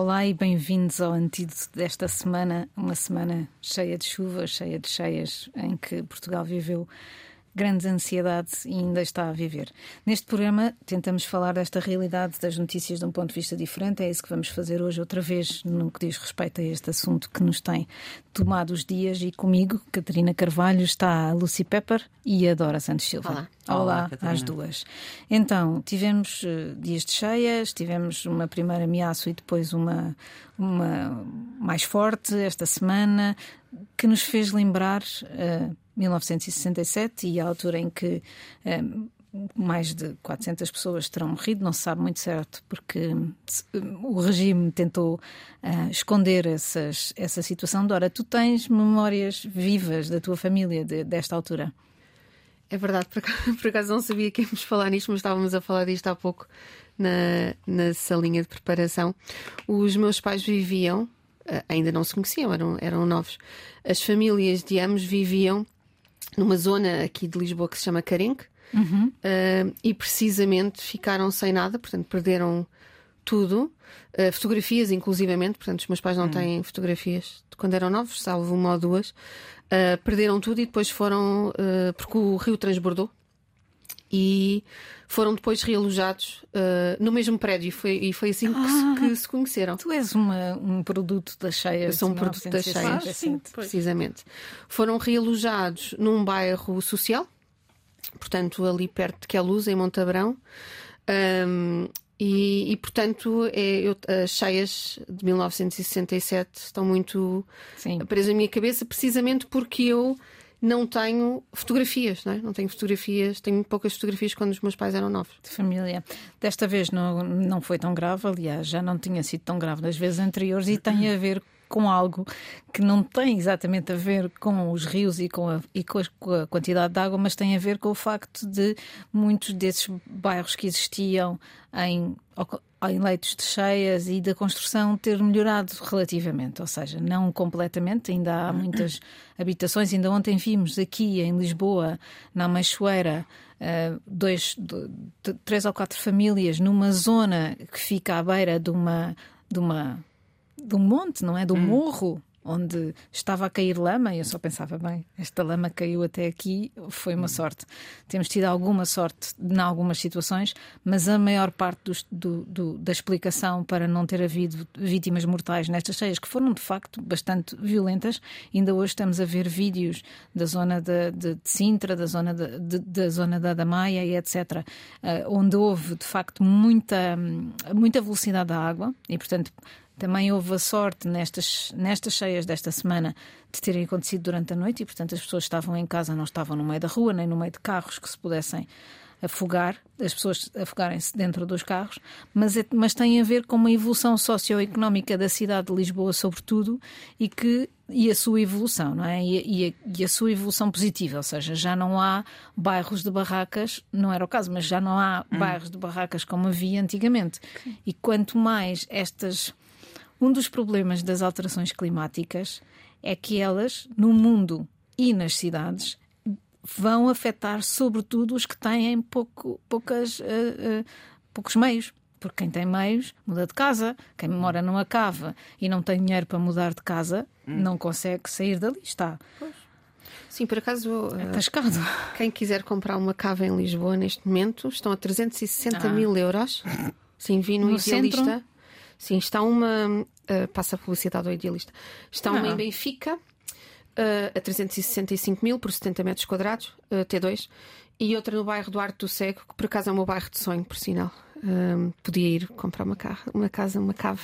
Olá e bem-vindos ao antídoto desta semana, uma semana cheia de chuva, cheia de cheias, em que Portugal viveu grandes ansiedades e ainda está a viver. Neste programa tentamos falar desta realidade das notícias de um ponto de vista diferente. É isso que vamos fazer hoje outra vez no que diz respeito a este assunto que nos tem tomado os dias e comigo, Catarina Carvalho, está a Lucy Pepper e a Dora Santos Silva. Olá. Olá, Olá às duas. Então, tivemos uh, dias de cheias, tivemos uma primeira ameaça e depois uma, uma mais forte esta semana, que nos fez lembrar uh, 1967 e a altura em que uh, mais de 400 pessoas terão morrido, não se sabe muito certo, porque o regime tentou uh, esconder essas, essa situação. Dora, tu tens memórias vivas da tua família de, desta altura? É verdade, por acaso, por acaso, não sabia que íamos falar nisto, mas estávamos a falar disto há pouco na, na salinha de preparação. Os meus pais viviam, ainda não se conheciam, eram, eram novos. As famílias de ambos viviam numa zona aqui de Lisboa que se chama Carenque uhum. uh, e precisamente ficaram sem nada, portanto perderam tudo, uh, fotografias inclusivamente, portanto os meus pais não uhum. têm fotografias de quando eram novos, salvo uma ou duas. Uh, perderam tudo e depois foram. Uh, porque o rio transbordou e foram depois realojados uh, no mesmo prédio. Foi, e foi assim ah, que, se, que, se, conheceram. Tu és uma, um produto das cheias. Eu sou um produto das cheias, ah, sim, precisamente. Foram realojados num bairro social, portanto, ali perto de Queluz, em Montabrão. Um, e, e, portanto, é, eu, as cheias de 1967 estão muito Sim. presas na minha cabeça, precisamente porque eu não tenho fotografias, não, é? não tenho fotografias, tenho poucas fotografias quando os meus pais eram novos. De família. Desta vez não, não foi tão grave, aliás, já não tinha sido tão grave nas vezes anteriores e tem a ver com algo que não tem exatamente a ver com os rios e com a, e com a quantidade de água, mas tem a ver com o facto de muitos desses bairros que existiam em, em leitos de cheias e da construção ter melhorado relativamente, ou seja, não completamente, ainda há muitas habitações. Ainda ontem vimos aqui em Lisboa, na Machoeira, Uh, dois, dois, três ou quatro famílias numa zona que fica à beira de uma, de uma do monte, não é? Do hum. morro onde estava a cair lama, e eu só pensava, bem, esta lama caiu até aqui, foi uma hum. sorte. Temos tido alguma sorte em algumas situações, mas a maior parte do, do, do, da explicação para não ter havido vítimas mortais nestas cheias, que foram de facto bastante violentas, ainda hoje estamos a ver vídeos da zona de, de, de Sintra, da zona, de, de, da zona da Damaia e etc., uh, onde houve de facto muita, muita velocidade da água, e portanto também houve a sorte nestas, nestas cheias desta semana de terem acontecido durante a noite e, portanto, as pessoas estavam em casa, não estavam no meio da rua, nem no meio de carros que se pudessem afogar, as pessoas afogarem-se dentro dos carros, mas, é, mas tem a ver com uma evolução socioeconómica da cidade de Lisboa, sobretudo, e que e a sua evolução, não é? E, e, a, e, a, sua evolução positiva, ou seja, já não há bairros de barracas, não era o caso, mas já não há hum. bairros de barracas como havia antigamente. E quanto mais estas um dos problemas das alterações climáticas é que elas, no mundo e nas cidades, vão afetar sobretudo os que têm pouco, poucas, uh, uh, poucos meios. Porque quem tem meios muda de casa, quem mora numa cava e não tem dinheiro para mudar de casa hum. não consegue sair dali. Está. Pois. Sim, por acaso, é tascado. quem quiser comprar uma cava em Lisboa neste momento estão a 360 ah. mil euros. Sim, vi no, no Idealista. Centro? Sim, está uma. Uh, passa a publicidade ao idealista. Está uma ah. em Benfica, uh, a 365 mil por 70 metros quadrados, uh, T2, e outra no bairro do Arte do Cego, que por acaso é o meu bairro de sonho, por sinal. podia ir comprar uma, ca uma casa, uma cave.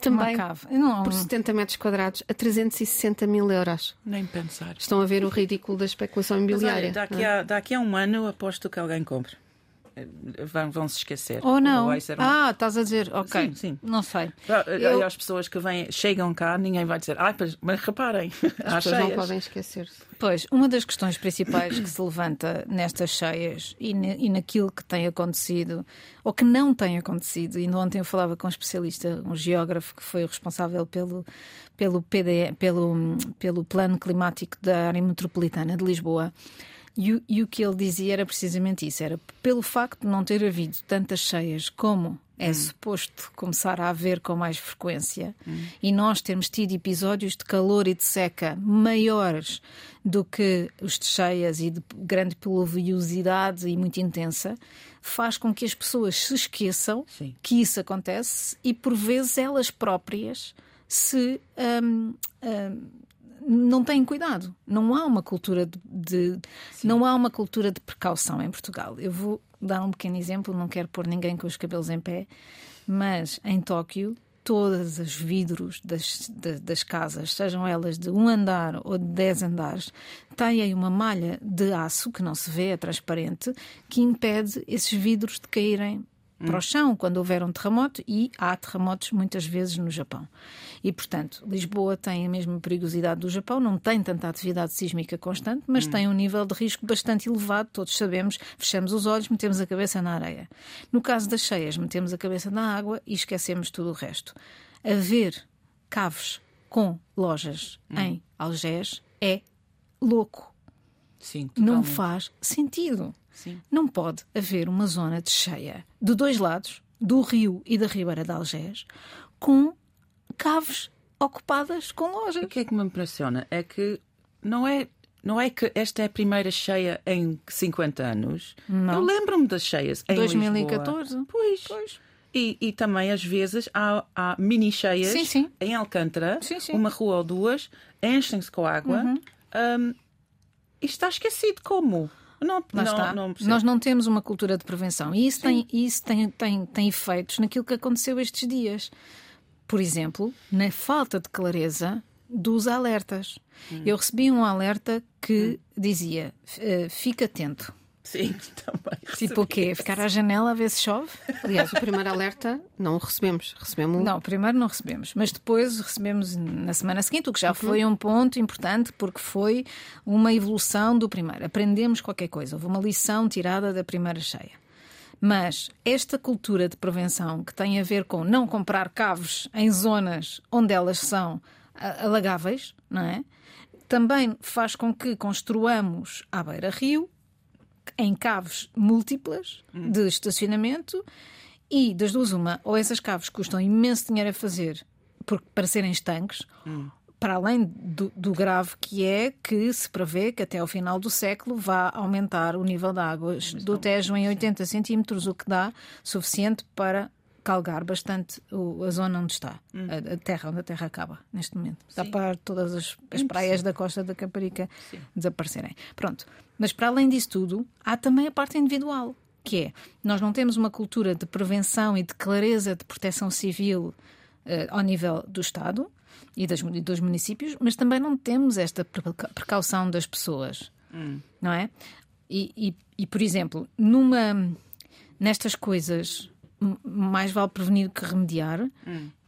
Também uma cave. Não... por 70 metros quadrados, a 360 mil euros. Nem pensar. Estão a ver o ridículo da especulação imobiliária. Mas, olha, daqui, a, daqui a um ano aposto que alguém compre vão, vão se esquecer. Ou não. Ou. Ah, estás a dizer, ok. Sim, sim. Não sei. Eu... As pessoas que vêm, chegam cá, ninguém vai dizer, ah, mas reparem, as pessoas cheias. não podem esquecer-se. Pois, uma das questões principais que se levanta nestas cheias e, e naquilo que tem acontecido, ou que não tem acontecido, e ontem eu falava com um especialista, um geógrafo que foi o responsável pelo, pelo, PD, pelo, pelo Plano Climático da Área Metropolitana de Lisboa. E o, e o que ele dizia era precisamente isso: era pelo facto de não ter havido tantas cheias como é suposto começar a haver com mais frequência e nós temos tido episódios de calor e de seca maiores do que os de cheias e de grande pluviosidade e muito intensa, faz com que as pessoas se esqueçam Sim. que isso acontece e por vezes elas próprias se hum, hum, não têm cuidado. Não há uma cultura de, de- não há uma cultura de precaução em Portugal. Eu vou dar um pequeno exemplo, não quero pôr ninguém com os cabelos em pé, mas em Tóquio todos os vidros das, da- das casas, sejam elas de um andar ou de dez andares, têm uma malha de aço que não se vê, é transparente, que impede esses vidros de caírem para o chão quando houver um terremoto e há terremotos muitas vezes no Japão. E, portanto, Lisboa tem a mesma perigosidade do Japão, não tem tanta atividade sísmica constante, mas tem um nível de risco bastante elevado, todos sabemos, fechamos os olhos, metemos a cabeça na areia. No caso das cheias, metemos a cabeça na água e esquecemos tudo o resto. Haver caves com lojas em Algés é louco. Sim, Não faz sentido. Sim. Não pode haver uma zona de cheia de dois lados, do rio e da Ribeira de Algés, com caves ocupadas com lojas. O que é que me impressiona é que não é, não é que esta é a primeira cheia em 50 anos. Não. Eu lembro-me das cheias em 2014. Lisboa. Pois. Pois. E, e também, às vezes, há, há mini cheias Sim, sim. em Alcântara, Sim. Uhum. uma rua ou duas, enchem-se com água hum, e está esquecido como? Não, não, está. não. Nós não temos uma cultura de prevenção. E isso, tem, isso tem, tem, tem efeitos naquilo que aconteceu estes dias. Por exemplo, na falta de clareza dos alertas. Hum. Eu recebi um alerta que dizia: eh, fica atento. Sim, também. Tipo o quê? Ficar à janela a ver se chove? Aliás, o primeiro alerta não o recebemos. Recebemos Não, primeiro não recebemos, mas depois recebemos na semana seguinte, o que já foi um ponto importante, porque foi uma evolução do primeiro. Aprendemos qualquer coisa, houve uma lição tirada da primeira cheia. Mas esta cultura de prevenção que tem a ver com não comprar caves em zonas onde elas são ah, alagáveis, não é? Também faz com que construamos à beira-rio em caves múltiplas de estacionamento e das duas uma, ou essas caves custam imenso dinheiro a fazer porque, para serem estanques, para além do, do grave que é que se prevê que até ao final do século vá aumentar o nível da água do Tejo em 80 centímetros, o que dá suficiente para calgar bastante o- a zona onde está, a, a terra, onde a terra acaba neste momento. Dá para todas as, as praias da costa da Caparica desaparecerem. Pronto. Mas para além disso tudo, há também a parte individual, que é nós não temos uma cultura de prevenção e de clareza de proteção civil eh, ao nível do Estado e, das, dos municípios, mas também não temos esta preca- precaução das pessoas, não é? E, e- e, por exemplo, numa nestas coisas mais vale prevenir que remediar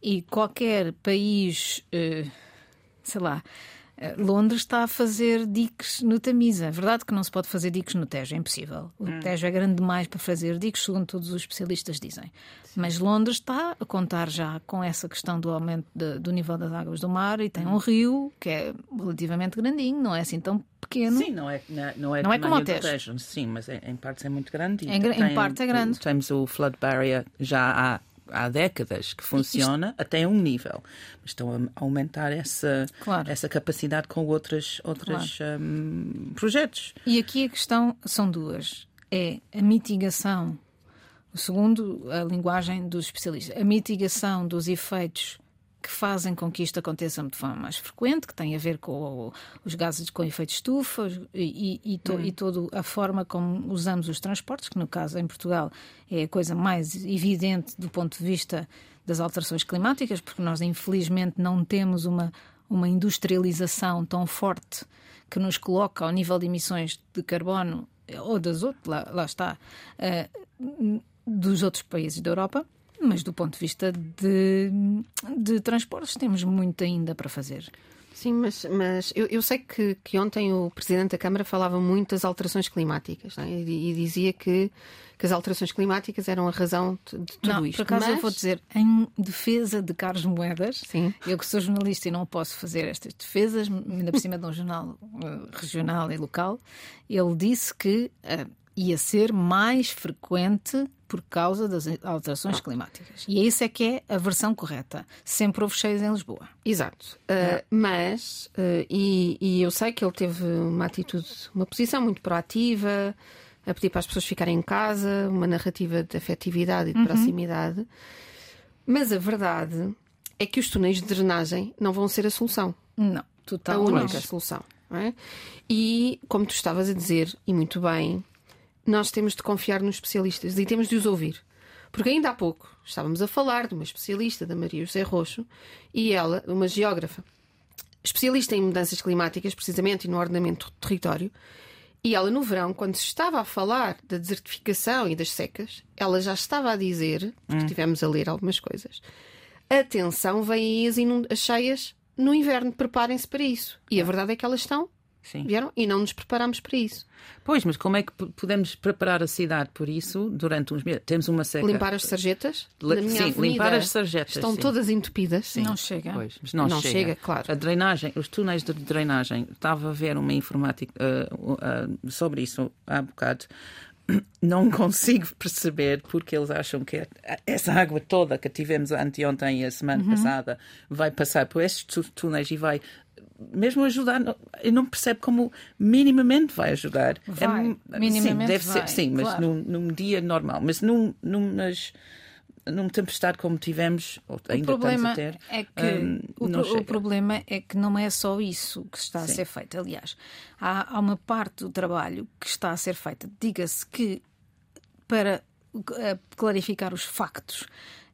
e qualquer país, eh, sei lá, eh, Londres está a fazer diques no Tamisa. É verdade que não se pode fazer diques no Tejo, é impossível. O Tejo é grande demais para fazer diques, segundo todos os especialistas dizem. Mas Londres está a contar já com essa questão do aumento de- do nível das águas do mar e tem um rio que é relativamente grandinho, não é assim tão pequeno. Sim, não é, não é, não é, é como o Tejo. Sim, mas em, em partes é muito grande. Em tem- parte é grande. Temos o flood barrier já há, há décadas que funciona até um nível. Mas estão a aumentar essa, Claro. essa capacidade com outros, outros hum, projetos. E aqui a questão são duas. É a mitigação, segundo, a linguagem dos especialistas, a mitigação dos efeitos que fazem com que isto aconteça de forma mais frequente, que tem a ver com o- os gases com efeito de estufa e, e, e, to, e toda a forma como usamos os transportes, que no caso em Portugal é a coisa mais evidente do ponto de vista das alterações climáticas, porque nós infelizmente não temos uma, uma industrialização tão forte que nos coloca ao nível de emissões de carbono ou das outras, lá, lá está, eh, dos outros países da Europa, mas do ponto de vista de, de transportes temos muito ainda para fazer. Sim, mas, mas eu, eu sei que, que ontem o Presidente da Câmara falava muito das alterações climáticas é? e, e dizia que, que as alterações climáticas eram a razão de, de tudo não, isto. por acaso mas... eu vou dizer, em defesa de Carlos Moedas, Sim. eu que sou jornalista e não posso fazer estas defesas, ainda por cima de um jornal eh, regional e local, ele disse que eh, e a ser mais frequente por causa das alterações climáticas. E isso é que é a versão correta. Sempre houve cheios em Lisboa. Exato. Uh, mas, uh, e, e, eu sei que ele teve uma atitude, uma posição muito proativa, a pedir para as pessoas ficarem em casa, uma narrativa de afetividade e de uhum. proximidade. Mas a verdade é que os túneis de drenagem não vão ser a solução. Não, total. A única solução. É? E, como tu estavas a dizer, e muito bem, nós temos de confiar nos especialistas e temos de os ouvir. Porque ainda há pouco estávamos a falar de uma especialista, da Maria José Roxo, e ela, uma geógrafa, especialista em mudanças climáticas, precisamente, e no ordenamento do território, e ela, no verão, quando se estava a falar da desertificação e das secas, ela já estava a dizer, porque hum. estivemos a ler algumas coisas, atenção, vêm aí as, as cheias no inverno, preparem-se para isso. E a verdade é que elas estão Sim. Vieram? E não nos preparamos para isso. Pois, mas como é que podemos preparar a cidade por isso durante uns meses? Temos uma seca. Limpar as sarjetas? Le... sim, limpar as sarjetas. Estão sim. todas entupidas. Sim. Não chega. Pois, mas não, não chega. chega. claro. A drenagem, os túneis de drenagem, estava a ver uma informática uh, uh, sobre isso há bocado não consigo perceber porque eles acham que essa água toda que tivemos anteontem e a semana uhum. passada vai passar por esses túneis e vai mesmo ajudar, eu não percebo como minimamente vai ajudar. Vai, é, minimamente sim, deve vai, ser, sim, mas claro. num, num, dia normal. Mas num, num tempestade como tivemos, ou ainda o problema ter, é que um, o, o, problema é que não é só isso que está sim. a ser feito. Aliás, há, há uma parte do trabalho que está a ser feita. Diga-se que para eh, clarificar os factos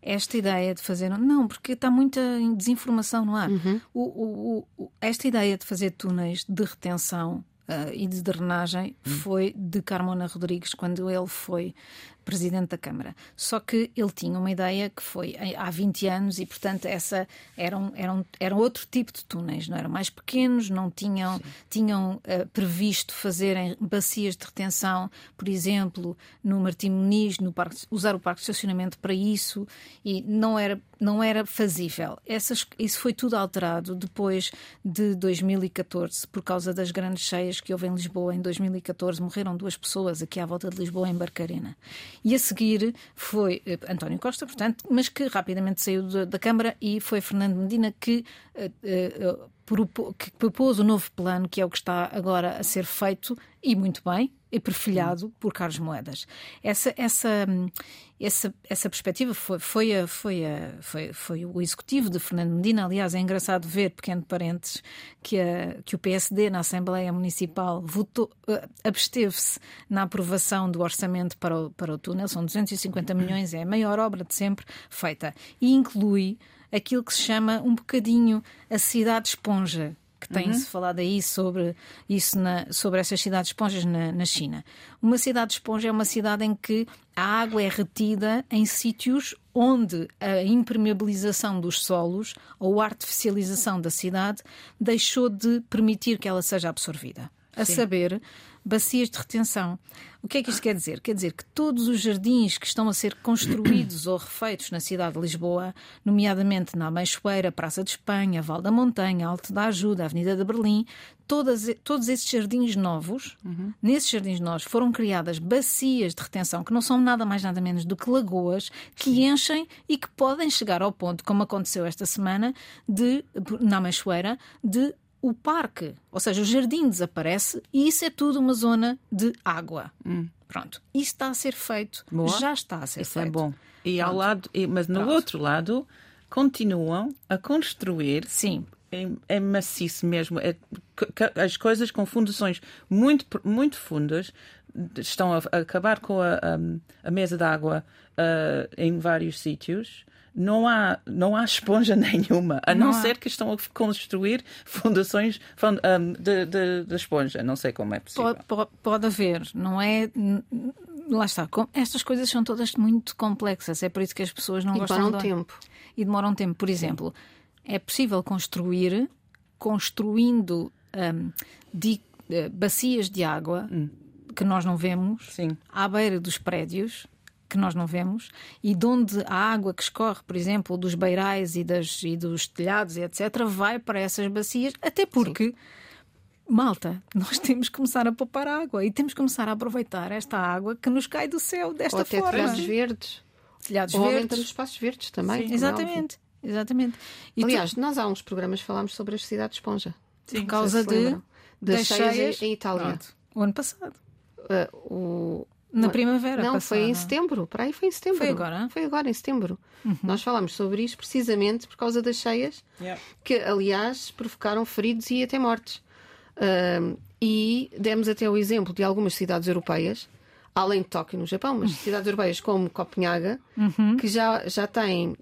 esta ideia de fazer. Não, porque está muita desinformação no ar. Uhum. O, o, o, esta ideia de fazer túneis de retenção uh, e de drenagem uhum. foi de Carmona Rodrigues quando ele foi presidente da Câmara. Só que ele tinha uma ideia que foi há 20 anos e, portanto, essa eram, eram, eram outro tipo de túneis, não eram mais pequenos, não tinham, tinham uh, previsto fazerem bacias de retenção, por exemplo, no Martim Muniz, no parque, usar o parque de estacionamento para isso e não era, não era fazível. Essas, isso foi tudo alterado depois de 2014, por causa das grandes cheias que houve em Lisboa. Em 2014 morreram duas pessoas aqui à volta de Lisboa, em Barcarena. E a seguir foi uh, António Costa, portanto, mas que rapidamente saiu da, Câmara e foi Fernando Medina que, uh, uh, que propôs o novo plano, que é o que está agora a ser feito, e muito bem, e perfilhado por Carlos Moedas. Essa, essa, essa, essa perspectiva foi, foi, a, foi, a, foi, foi o executivo de Fernando Medina. Aliás, é engraçado ver, pequeno parênteses, que, a, que o PSD na Assembleia Municipal votou, uh, absteve-se na aprovação do orçamento para o, para o túnel. São 250 milhões, é a maior obra de sempre feita. E inclui aquilo que se chama um bocadinho a cidade esponja que tem-se uhum. falado aí sobre isso na, sobre essas cidades esponjas na, na China. Uma cidade esponja é uma cidade em que a água é retida em sítios onde a impermeabilização dos solos ou a artificialização da cidade deixou de permitir que ela seja absorvida. A Sim. saber, bacias de retenção. O que é que isto quer dizer? Quer dizer que todos os jardins que estão a ser construídos ou refeitos na cidade de Lisboa, nomeadamente na Ameixoeira, Praça de Espanha, Val da Montanha, Alto da Ajuda, Avenida de Berlim, todas, todos esses jardins novos, uhum. nesses jardins novos, foram criadas bacias de retenção que não são nada mais nada menos do que lagoas que Sim. enchem e que podem chegar ao ponto, como aconteceu esta semana, de, na Ameixoeira, de o parque, ou seja, o jardim desaparece e isso é tudo uma zona de água. Hum. Pronto. Isso está a ser feito. Boa. Já está a ser isso é feito. Isso é bom. E Pronto. ao lado, mas no Pronto. outro lado, continuam a construir. Sim. Em, em maciço mesmo. É, as coisas com fundações muito, muito fundas estão a, a acabar com a, a, a mesa d'água uh, em vários sítios não há, não há esponja nenhuma, a não, não ser que estão a construir fundações um, de, de, de, esponja. Não sei como é possível. Pode, pode, pode haver, não é? Lá está. Estas coisas são todas muito complexas, é por isso que as pessoas não e gostam. Demoram de... tempo. E demoram tempo. Por exemplo, é possível construir construindo um, de, uh, bacias de água hum. que nós não vemos Sim. à beira dos prédios que nós não vemos e de onde a água que escorre, por exemplo, dos beirais e, das, e dos telhados, etc., vai para essas bacias, até porque. Sim. malta, nós temos que começar a poupar água e temos que começar a aproveitar esta água que nos cai do céu desta Ou até forma. telhados verdes. Telhados Ou verdes. aumentando os espaços verdes também. como é Exatamente, exatamente. E tu- Aliás, nós há uns programas falámos sobre a cidade de esponja. Sim, por causa de. Das, das cheias, cheias. em Itália. Pronto, o ano passado, Uh, o... na primavera Não, passada. foi em setembro. Para aí foi em setembro. Foi agora? Uhum. Foi agora, em setembro. Nós falámos sobre isto precisamente por causa das cheias, Yeah. que aliás provocaram feridos e até mortes. Um, e demos até o exemplo de algumas cidades europeias, além de Tóquio no Japão, mas cidades europeias como Copenhaga, que já, já têm,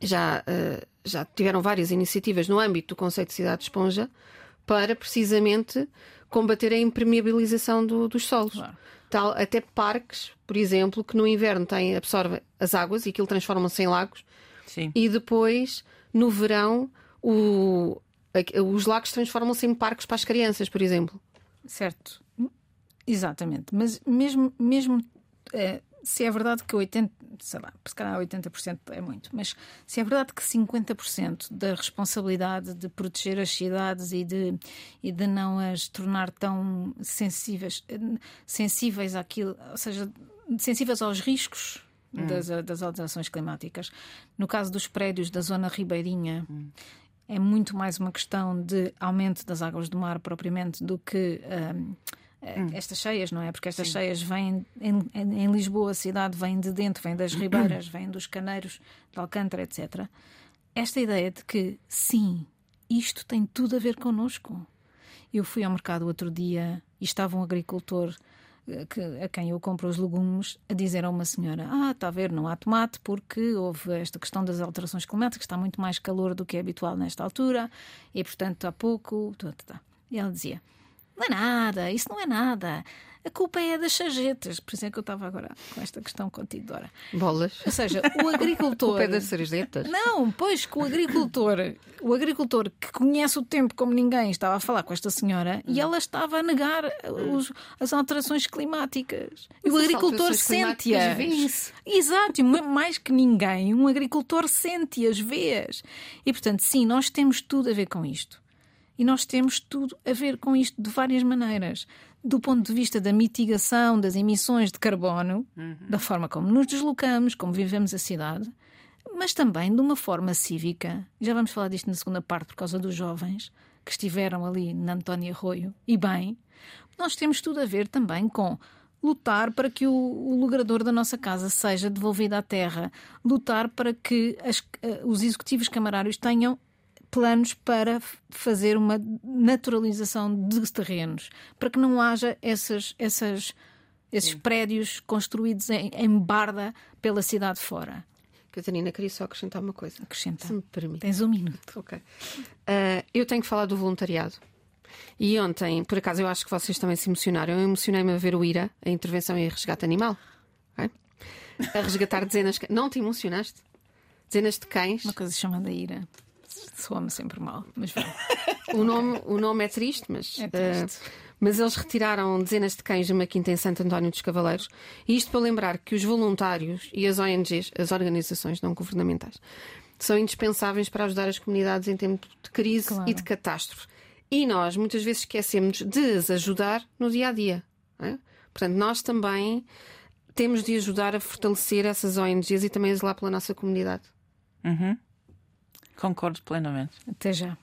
já, uh, já tiveram várias iniciativas no âmbito do conceito de cidade de esponja para precisamente combater a impermeabilização do- dos solos. Claro. Tal, até parques, por exemplo, que no inverno têm, absorvem as águas e aquilo transforma-se em lagos Sim. e depois, no verão, o- os lagos transformam-se em parques para as crianças, por exemplo. Certo, exatamente. Mas mesmo, mesmo eh, se é verdade que 80%, sei lá, se calhar 80% é muito, mas se é verdade que 50% da responsabilidade de proteger as cidades e de, e de não as tornar tão sensíveis, sensíveis àquilo, ou seja, sensíveis aos riscos das, das alterações climáticas. No caso dos prédios da zona ribeirinha, é muito mais uma questão de aumento das águas do mar propriamente do que hum, eh, estas cheias, não é? Porque estas cheias vêm em, em- em Lisboa, a cidade vem de dentro, vem das ribeiras, vem dos caneiros de Alcântara, etc. Esta ideia de que sim, isto tem tudo a ver connosco. Eu fui ao mercado outro dia e estava um agricultor eh, que, a quem eu compro os legumes a dizer a uma senhora: Ah, está a ver, não há tomate porque houve esta questão das alterações climáticas, está muito mais calor do que é habitual nesta altura e, portanto, há pouco. Tá, tá, tá." E ela dizia: Não é nada, isso não é nada. A culpa é das sarjetas. Por isso é que eu estava agora com esta questão contigo, Dora. Bolas. Ou seja, o agricultor. O pé das sarjetas. Não, pois que o agricultor, o agricultor que conhece o tempo como ninguém, estava a falar com esta senhora e ela estava a negar os- as alterações climáticas. E o agricultor sente-as. vêm-se. Exato, mais que ninguém, um agricultor sente-as, vê-as. E portanto, sim, nós temos tudo a ver com isto. E nós temos tudo a ver com isto de várias maneiras. Do ponto de vista da mitigação das emissões de carbono, da forma como nos deslocamos, como vivemos a cidade, mas também de uma forma cívica. Já vamos falar disto na segunda parte por causa dos jovens que estiveram ali na Antónia Arroio. E bem, nós temos tudo a ver também com lutar para que o, o logrador da nossa casa seja devolvido à terra, lutar para que as- eh, os executivos camarários tenham planos para fazer uma naturalização de terrenos, para que não haja essas, essas, esses prédios construídos em, em barda pela cidade fora. Catarina, queria só acrescentar uma coisa. Acrescenta. Se me permite. Tens um minuto. Ok. Ah, eu tenho que falar do voluntariado. E ontem, por acaso, eu acho que vocês também se emocionaram. Eu emocionei-me a ver o IRA, a intervenção em resgate animal. ok? A resgatar dezenas. de- Não te emocionaste? Dezenas de cães. Uma coisa chamada ira. Soa-me sempre mal, mas. O nome, o nome é triste, mas. É ah, triste. mas eles retiraram dezenas de cães de uma quinta em Santo António dos Cavaleiros. E isto para lembrar que os voluntários e as ONGs, as organizações não governamentais, são indispensáveis para ajudar as comunidades em tempo de crise Claro. e de catástrofe. E nós muitas vezes esquecemos de as ajudar no dia a dia. não é? Portanto, nós também temos de ajudar a fortalecer essas ONGs e também a zelar pela nossa comunidade. Uhum. Concordo plenamente. Até já.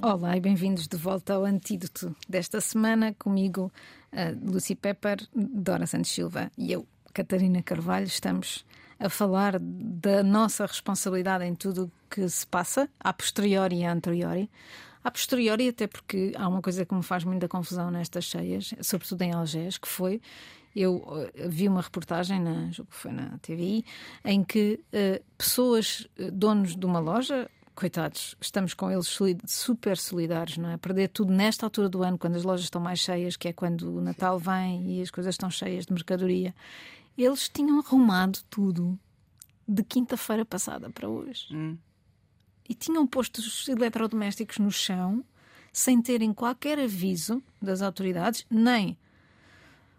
Olá e bem-vindos de volta ao Antídoto desta semana. Comigo, Lucy Pepper, Dora Santos Silva e eu, Catarina Carvalho, estamos a falar da nossa responsabilidade em tudo o que se passa, a posteriori e a anteriori. A posteriori, até porque há uma coisa que me faz muita confusão nestas cheias, sobretudo em Algés, que foi eu eh, vi uma reportagem, na, julgo que foi na TVI, em que eh, pessoas, eh, donos de uma loja, coitados, estamos com eles super solidários, não é? Perder tudo nesta altura do ano, quando as lojas estão mais cheias, que é quando o Natal vem e as coisas estão cheias de mercadoria. Eles tinham arrumado tudo de quinta-feira passada para hoje. E tinham posto os eletrodomésticos no chão sem terem qualquer aviso das autoridades, nem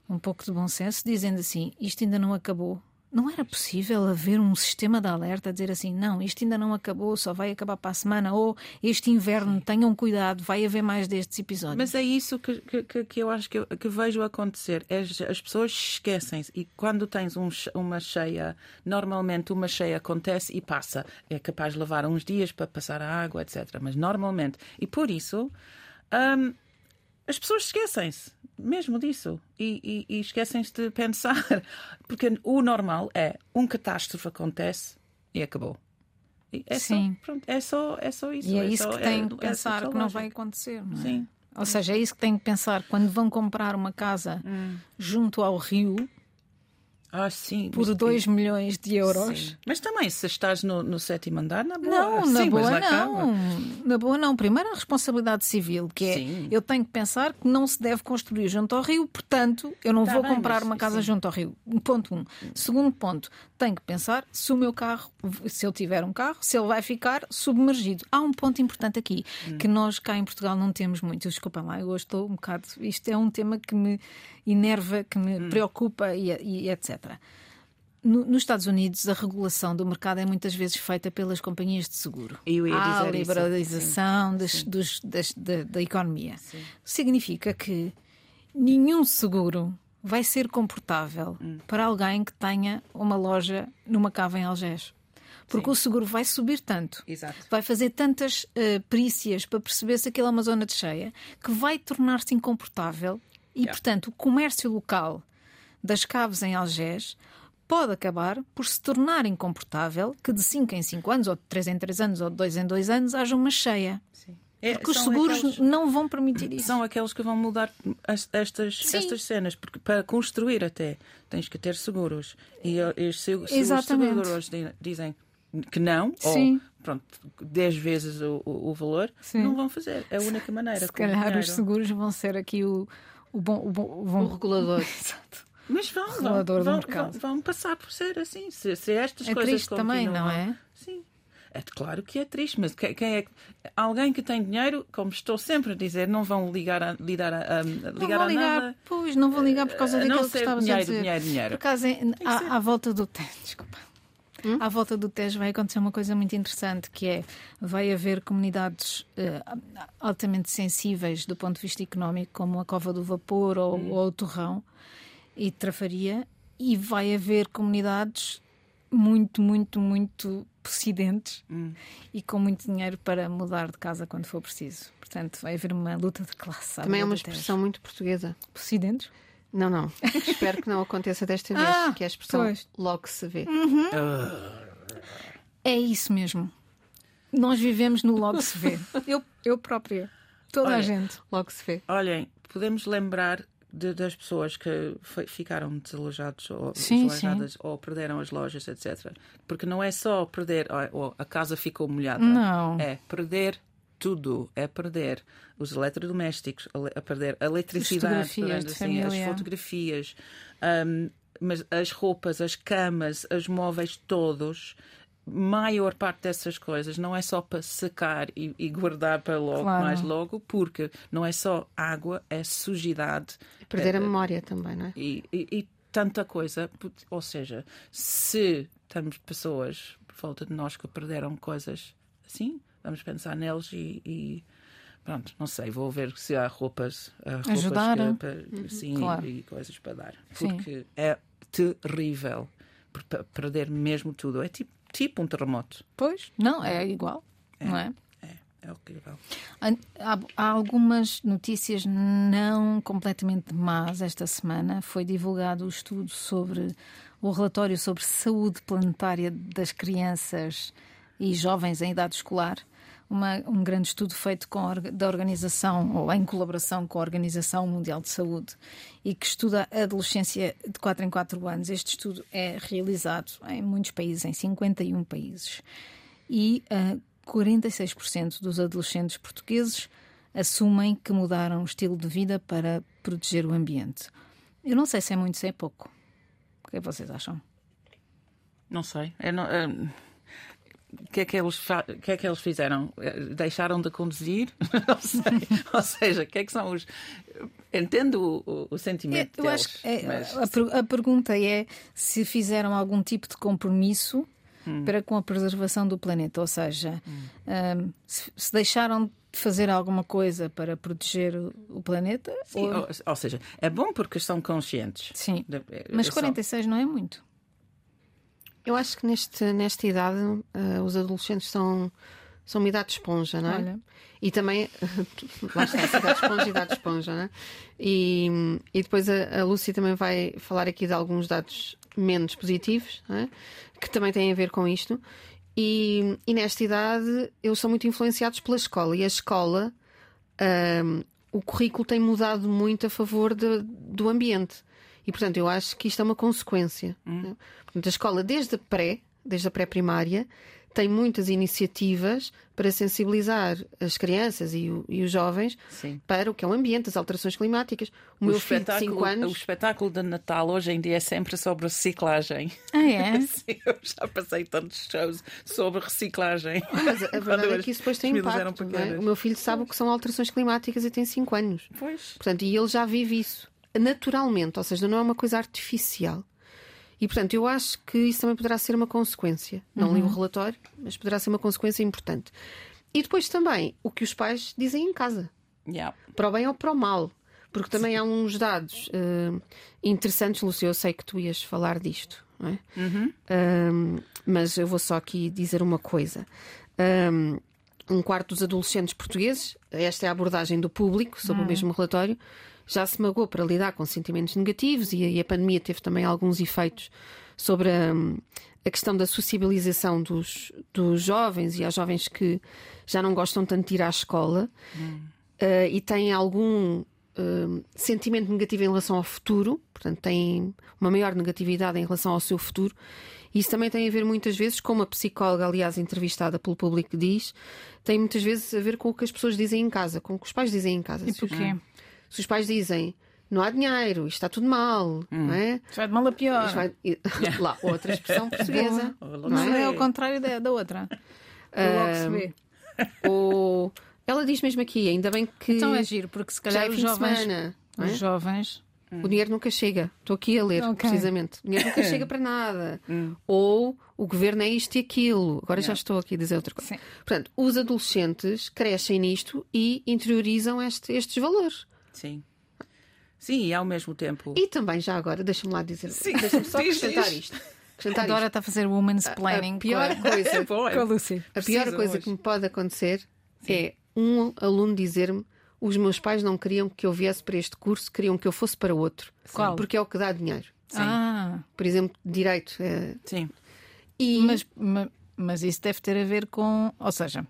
um pouco de bom senso, dizendo assim: isto ainda não acabou, Não era possível haver um sistema de alerta a dizer assim: não, isto ainda não acabou, só vai acabar para a semana, ou este inverno, tenham cuidado, vai haver mais destes episódios. Mas é isso que, que, que eu acho que, que vejo acontecer. As, as pessoas esquecem-se. E quando tens um, uma cheia, normalmente uma cheia acontece e passa. É capaz de levar uns dias para passar a água, etc. Mas normalmente. E por isso. Hum, as pessoas esquecem-se mesmo disso e, e, e esquecem-se de pensar, porque o normal é um catástrofe acontece e acabou. E é Sim. Só, pronto, é só, é só isso. E é, é isso só, que tem é, que pensar que não vai acontecer, não é? Sim. Ou seja, é isso que tem que pensar quando vão comprar uma casa junto ao rio Ah, sim. por mas- 2 milhões de euros. Sim. Mas também, se estás no, no sétimo andar, na boa. Não, na sim, boa lá acaba. não. Na boa não. Primeiro a responsabilidade civil, que é Sim. eu tenho que pensar que não se deve construir junto ao rio, portanto, eu não Tá vou bem, comprar uma casa junto ao rio. Ponto um. Segundo ponto, tenho que pensar se o meu carro, se eu tiver um carro, se ele vai ficar submergido. Há um ponto importante aqui, Hum. que nós cá em Portugal não temos muito. Desculpem lá, eu hoje estou um bocado. Isto é um tema que me enerva, que me Hum. preocupa e, e etc. No- nos Estados Unidos, a regulação do mercado é muitas vezes feita pelas companhias de seguro. Eu ia Há a dizer liberalização das- dos- das- da, da economia. Significa que nenhum seguro vai ser comportável Hum. para alguém que tenha uma loja numa cava em Algés. Porque o seguro vai subir tanto, Exato. vai fazer tantas eh, perícias para perceber se aquilo é uma zona de cheia, que vai tornar-se incomportável e, Yeah. portanto, o comércio local das caves em Algés pode acabar por se tornar incomportável que de 5 em 5 anos, ou de 3 em 3 anos, ou de 2 em 2 anos, haja uma cheia. Sim. É, Porque os seguros aqueles- não vão permitir isso. São aqueles que vão mudar as- estas, Sim. estas cenas, porque para construir até tens que ter seguros. E uh, os segu- os di- dizem que não, Sim. ou pronto, 10 vezes o, o, o valor, Sim. não vão fazer. É a única maneira. Se calhar os seguros vão ser aqui o, o bom. O, bom, vão... O regulador. Exato. Mas vão, vão, vão, vão, vão passar por ser assim. Se, se estas É coisas triste também, não é? Sim. É claro que é triste, mas quem, é que- alguém que tem dinheiro, como estou sempre a dizer, não vão ligar a, lidar a, a- Não ligar vão a ligar, nada. pois, não vão ligar por causa não daquilo que ser estavas dinheiro, a dizer. dinheiro, dinheiro. Por acaso, em- que à, à volta do Tejo, desculpa. À volta do Tejo vai acontecer uma coisa muito interessante, que é vai haver comunidades eh, altamente sensíveis do ponto de vista económico, como a Cova do Vapor ou, ou o Torrão e Trafaria, e vai haver comunidades muito, muito, muito possidentes e com muito dinheiro para mudar de casa quando for preciso. Portanto, vai haver uma luta de classe. Também é uma expressão muito portuguesa. Possidentes? Não, não. Espero que não aconteça desta vez, Ah, que é a expressão pois. logo se vê. É isso mesmo. Nós vivemos no logo se vê. Eu, eu própria. Toda a gente. Logo se vê. Olhem, podemos lembrar de- das pessoas que ficaram desalojados ou Sim, desalojadas ou perderam as lojas, etc. Porque não é só perder, ó, ó, a casa ficou molhada. Não. É perder tudo. É perder os eletrodomésticos, a perder a eletricidade, fotografias assim, as fotografias, hum, mas as roupas, as camas, os móveis todos. Maior parte dessas coisas não é só para secar e, e guardar para logo, Claro. mais logo, porque não é só água, é sujidade Perder a É, memória também, não é? e, e- e tanta coisa. Ou seja, se temos pessoas por volta de nós que perderam coisas assim, vamos pensar neles e. e Pronto, não sei, vou ver se há roupas, há roupas Ajudar. que- para- sim, claro. e coisas para dar. Sim. Porque é terrível per- per- perder mesmo tudo. É tipo, tipo um terremoto. Pois, não, é igual. Não é? É, é horrível. Há, há algumas notícias não completamente más esta semana. Foi divulgado o estudo sobre o relatório sobre saúde planetária das crianças e jovens em idade escolar. Uma- um grande estudo feito com da organização, ou em colaboração com a Organização Mundial de Saúde, e que estuda a adolescência de 4 em 4 anos. Este estudo é realizado em muitos países, em 51 países. E ah, 46% dos adolescentes portugueses assumem que mudaram o estilo de vida para proteger o ambiente. Eu não sei se é muito, se é pouco. O que é vocês acham? Não sei. Eu não, eh, o que, é que, eles que é que eles fizeram? Eh, Deixaram de conduzir? Ou seja, o que é que são os. entendo o, o sentimento Eu deles. acho que é- mas- a, a pergunta é se fizeram algum tipo de compromisso para com a preservação do planeta, ou seja, hum, se, se deixaram de fazer alguma coisa para proteger o, planeta. Sim, ou- ou, ou seja, é bom porque são conscientes. Sim. De- é- Mas são- 46 não é muito. Eu acho que neste, nesta idade eh, os adolescentes são, são uma idade de esponja, não é? Olha. E também, lá está, idade de esponja, idade de esponja, não é? E, e depois a, a Lúcia também vai falar aqui de alguns dados menos positivos, não é? que também têm a ver com isto. E, e nesta idade eles são muito influenciados pela escola e a escola, ahm, o currículo tem mudado muito a favor de- do ambiente. E portanto eu acho que isto é uma consequência. não é? Portanto, a escola, desde a pré, desde a pré-primária, tem muitas iniciativas para sensibilizar as crianças e, o- e os jovens Sim. para o que é o ambiente, as alterações climáticas. O, O meu filho de espetáculo, 5 o anos. espetáculo de Natal hoje em dia é sempre sobre reciclagem. Ah, é? Sim, eu já passei tantos shows sobre reciclagem. Mas a verdade é que isso depois tem impacto. não é? O meu filho sabe o que são alterações climáticas e tem 5 anos. Pois. Portanto, e ele já vive isso naturalmente, ou seja, não é uma coisa artificial. E portanto, eu acho que isso também poderá ser uma consequência. Não li o relatório, mas poderá ser uma consequência importante. E depois também o que os pais dizem em casa, Yeah. para o bem ou para o mal. Porque também há uns dados eh, interessantes, Lúcia. Eu sei que tu ias falar disto, não é? Um, mas eu vou só aqui dizer uma coisa. Um, um quarto dos adolescentes portugueses, esta é a abordagem do público sobre o mesmo relatório, já se magoou para lidar com sentimentos negativos e a, e a pandemia teve também alguns efeitos sobre a, a questão da sociabilização dos, dos jovens e há jovens que já não gostam tanto de ir à escola uh, e têm algum uh, sentimento negativo em relação ao futuro, portanto, têm uma maior negatividade em relação ao seu futuro. Isso também tem a ver muitas vezes, como a psicóloga, aliás, entrevistada pelo público diz, tem muitas vezes a ver com o que as pessoas dizem em casa, com o que os pais dizem em casa. E porquê? Se os pais dizem não há dinheiro, isto está tudo mal, não é? Isto vai de mal a pior. Vai- Lá, outra expressão portuguesa. Boa. não é? Não é ao contrário da, da outra. Logo se vê. Ou ela diz mesmo aqui, ainda bem que Então é giro, porque se calhar é os jovens, semana. não é? os jovens O dinheiro nunca chega. Estou aqui a ler, Ok. precisamente. O dinheiro nunca chega para nada. Ou o governo é isto e aquilo. Agora já estou aqui a dizer outra coisa. Sim. Portanto, os adolescentes crescem nisto e interiorizam este- estes valores. Sim. Sim, e ao mesmo tempo. E também, já agora, deixa-me lá dizer. Sim. Deixa-me só acrescentar isto. Acrescentar a Dora isto. está a fazer woman's planning. a pior com coisa- É bom, é com a Lucy. A pior coisa hoje. que me pode acontecer é um aluno dizer-me os meus pais não queriam que eu viesse para este curso, queriam que eu fosse para outro. Qual? Porque é o que dá dinheiro. Ah, Por exemplo, direito. é- Sim. E mas, ma- mas isso deve ter a ver com. Ou seja,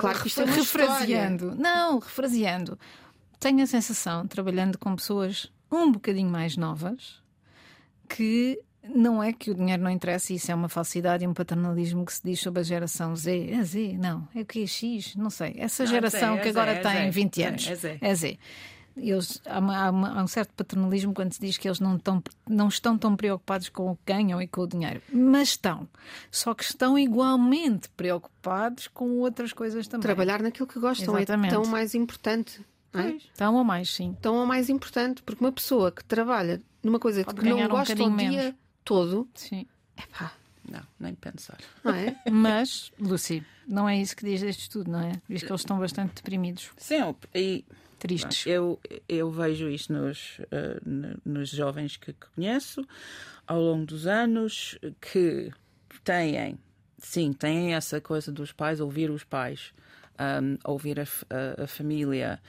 Claro que isto é refraseando. Não, refraseando. Tenho a sensação, trabalhando com pessoas um bocadinho mais novas, que não é que o dinheiro não interessa, isso é uma falsidade e um paternalismo que se diz sobre a geração Z. É Z, não. É o que é X? Não sei. Essa Não, é geração Z, é que agora Z, é tem Z. 20 É, anos. é Z. É Z. Eles, há, uma- há uma- há um certo paternalismo quando se diz que eles não, tão, não estão tão preocupados com o que ganham e com o dinheiro. Mas estão. Só que estão igualmente preocupados com outras coisas também. trabalhar naquilo que gostam Exatamente. é tão mais importante. Não é? Estão ou mais, sim. Tão ou mais importante. Porque uma pessoa que trabalha numa coisa Pode que não ganhar um gosta o dia menos. todo, sim. epá, Não, nem pensar. não é? Mas, Lucy, não é isso que diz este estudo, não é? Diz que eles estão bastante deprimidos, Sim, e tristes. eu, eu vejo isso nos, n- nos jovens que conheço ao longo dos anos que têm, sim, têm essa coisa dos pais, ouvir os pais, ahm, ouvir a, a- a família,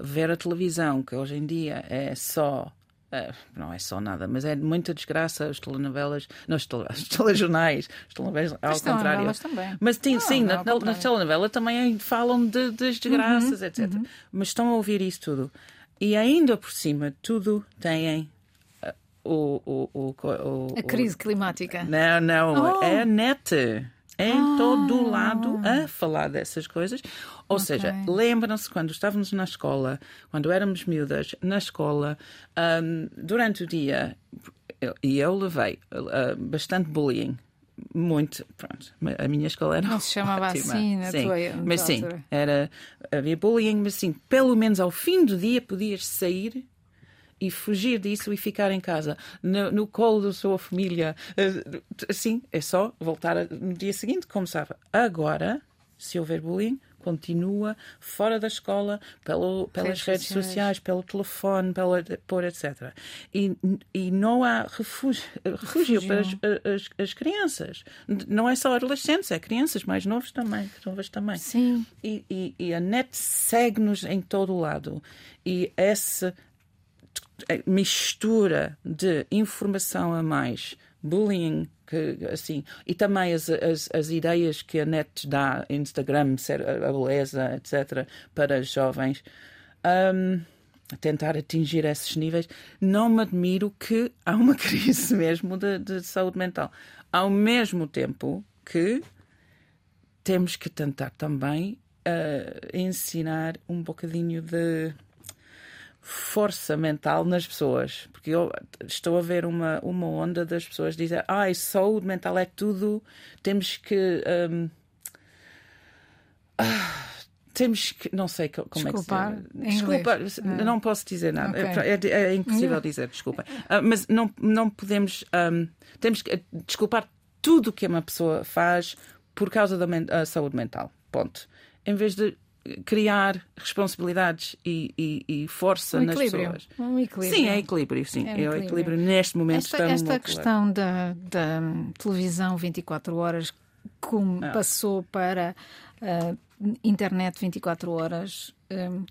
ver a televisão, que hoje em dia é só. eh, não é só nada, mas é muita desgraça as telenovelas, não, as tele- os telejornais, as telenovelas ao As contrário. também. Mas sim, Não, sim, não, na, na, telenovela também falam de, das Uhum, desgraças, etc. Mas estão a ouvir isso tudo. E ainda por cima, tudo têm uh, o, o, o, o- A crise climática. Não, não, Oh. é a net. É em todo o lado a falar dessas coisas. Ou seja, lembram-se quando estávamos na escola, quando éramos miúdas na escola, ahm, durante o dia, eu- e eu levei ah, bastante bullying muito. Pronto, a minha escola era. Não se chamava ótima. assim na sim. tua Mas sim, altura. era, havia bullying, mas sim, pelo menos ao fim do dia podias sair e fugir disso e ficar em casa, no, no colo da sua família. Assim, é só voltar no dia seguinte, como sabe. Agora, se houver bullying, continua fora da escola, pelo, pelas Redes redes, sociais. sociais. pelo telefone, pela, por etc. E, e não há refúgio, refúgio para as, as, as crianças. Não é só adolescentes, é crianças mais novos também, novas também. Sim. E, e, e a net segue-nos em todo o lado. E essa mistura de informação a mais, bullying, que, assim, e também as, as, as ideias que a net dá, Instagram, a beleza, etc., para os jovens, hum, tentar atingir esses níveis, não me admiro que há uma crise mesmo de, de saúde mental. Ao mesmo tempo que temos que tentar também eh, ensinar um bocadinho de força mental nas pessoas. Porque eu estou a ver uma, uma onda das pessoas dizer ai, saúde mental é tudo, temos que. hum, ah, temos que. Não sei co- como Desculpar, é que se Desculpa, não posso dizer nada. Ok. É, é impossível dizer, desculpa. Ah, mas não, não podemos. hum, temos que desculpar tudo o que uma pessoa faz por causa da men- a saúde mental. Ponto. Em vez de criar responsabilidades e, e- e força Um nas pessoas. Um equilíbrio. Sim, é equilíbrio, sim. É É, um o equilíbrio. equilíbrio neste momento Esta, está no esta questão da, da hum, televisão 24 horas, como Ah. passou para a internet 24 horas, hum,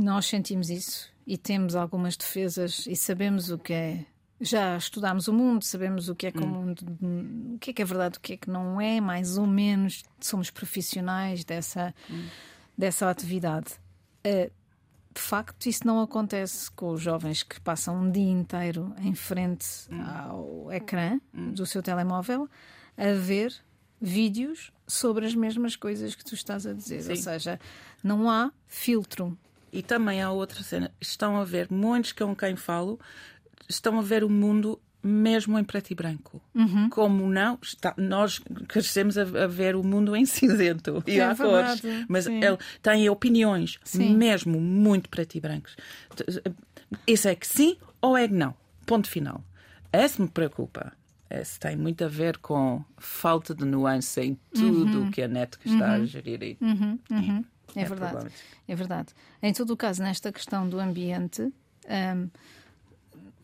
nós sentimos isso e temos algumas defesas e sabemos o que é. Já estudámos o mundo, sabemos o que é que o mundo, o que é que é verdade, o que é que não é, mais ou menos somos profissionais dessa, dessa atividade. Uh, de facto, isso não acontece com os jovens que passam um dia inteiro em frente ao ecrã do seu telemóvel a ver vídeos sobre as mesmas coisas que tu estás a dizer. Ou Sim. seja, não há filtro. E também há outra cena. Estão a ver, muitos com quem falo, estão a ver o mundo mesmo em preto e branco. Uhum. Como não, está- nós crescemos a, a ver o mundo em cinzento e É há cores. Mas sim. ele tem opiniões Sim. mesmo muito preto e brancos. Isso é que sim ou é que não. Ponto final. Esse me preocupa. Esse tem muito a ver com falta de nuance em tudo o que a net que está a gerir. E, Uhum, É, É verdade. É verdade. Em todo o caso, nesta questão do ambiente, hum,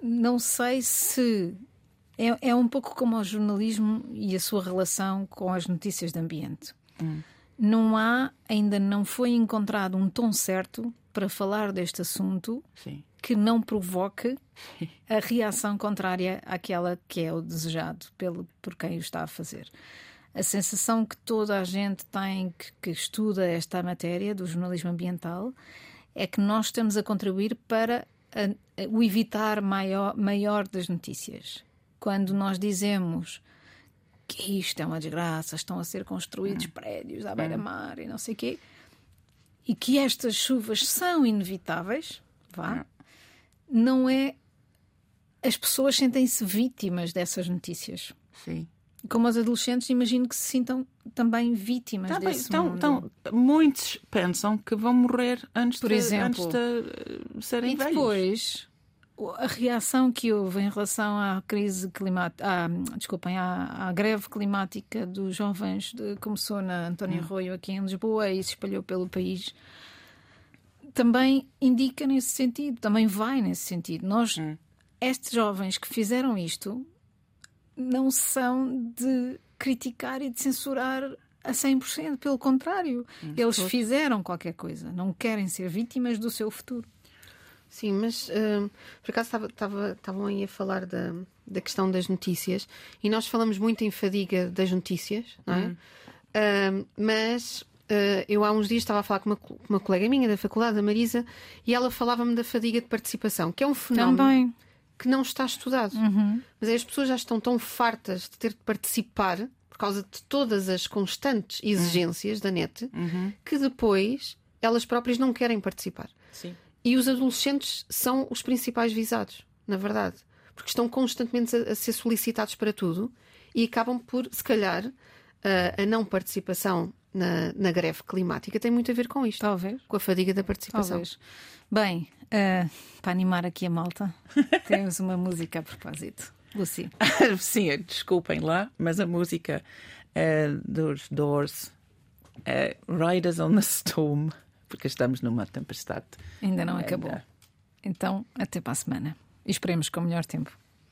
não sei se é, é um pouco como o jornalismo e a sua relação com as notícias de ambiente. Não há, ainda não foi encontrado um tom certo para falar deste assunto sim. que não provoque a reação contrária àquela que é o desejado pelo, por quem o está a fazer. A sensação que toda a gente tem que, que estuda esta matéria do jornalismo ambiental é que nós estamos a contribuir para o evitar maior, maior das notícias. Quando nós dizemos que isto é uma desgraça, estão a ser construídos prédios à beira-mar e não sei o quê, e que estas chuvas são inevitáveis, vá, não é. As pessoas sentem-se vítimas dessas notícias. Sim. Como os adolescentes, imagino que se sintam também vítimas Tá bem, desse então, mundo. então, muitos pensam que vão morrer antes, Por de, exemplo. antes de eh, serem E velhos. depois, a reação que houve em relação à crise climática, à, desculpem, à, à greve climática dos jovens, de- começou na António Arroio aqui em Lisboa e se espalhou pelo país, também indica nesse sentido, também vai nesse sentido. Nós, estes jovens que fizeram isto, não são de criticar e de censurar a 100%, pelo contrário, eles fizeram qualquer coisa, não querem ser vítimas do seu futuro. Sim, mas hum, por acaso estava- estava- estavam aí a falar da, da questão das notícias e nós falamos muito em fadiga das notícias, não é? Hum, mas uh, eu há uns dias estava a falar com uma, uma colega minha da faculdade, a Marisa, e ela falava-me da fadiga de participação, que é um fenómeno Também. Que não está estudado. Mas as pessoas já estão tão fartas de ter de participar por causa de todas as constantes exigências da net que depois elas próprias não querem participar. Sim. E os adolescentes são os principais visados, na verdade, porque estão constantemente a, a ser solicitados para tudo e acabam por, se calhar, a, a não participação na, na, greve climática tem muito a ver com isto. Talvez. Com a fadiga da participação. Talvez. Bem, uh, para animar aqui a malta, temos uma música a propósito. Lucy. Sim, desculpem lá, mas a música é dos Doors é Riders on the Storm, porque estamos numa tempestade. Ainda não acabou. Então, até para a semana. E esperemos com o melhor tempo.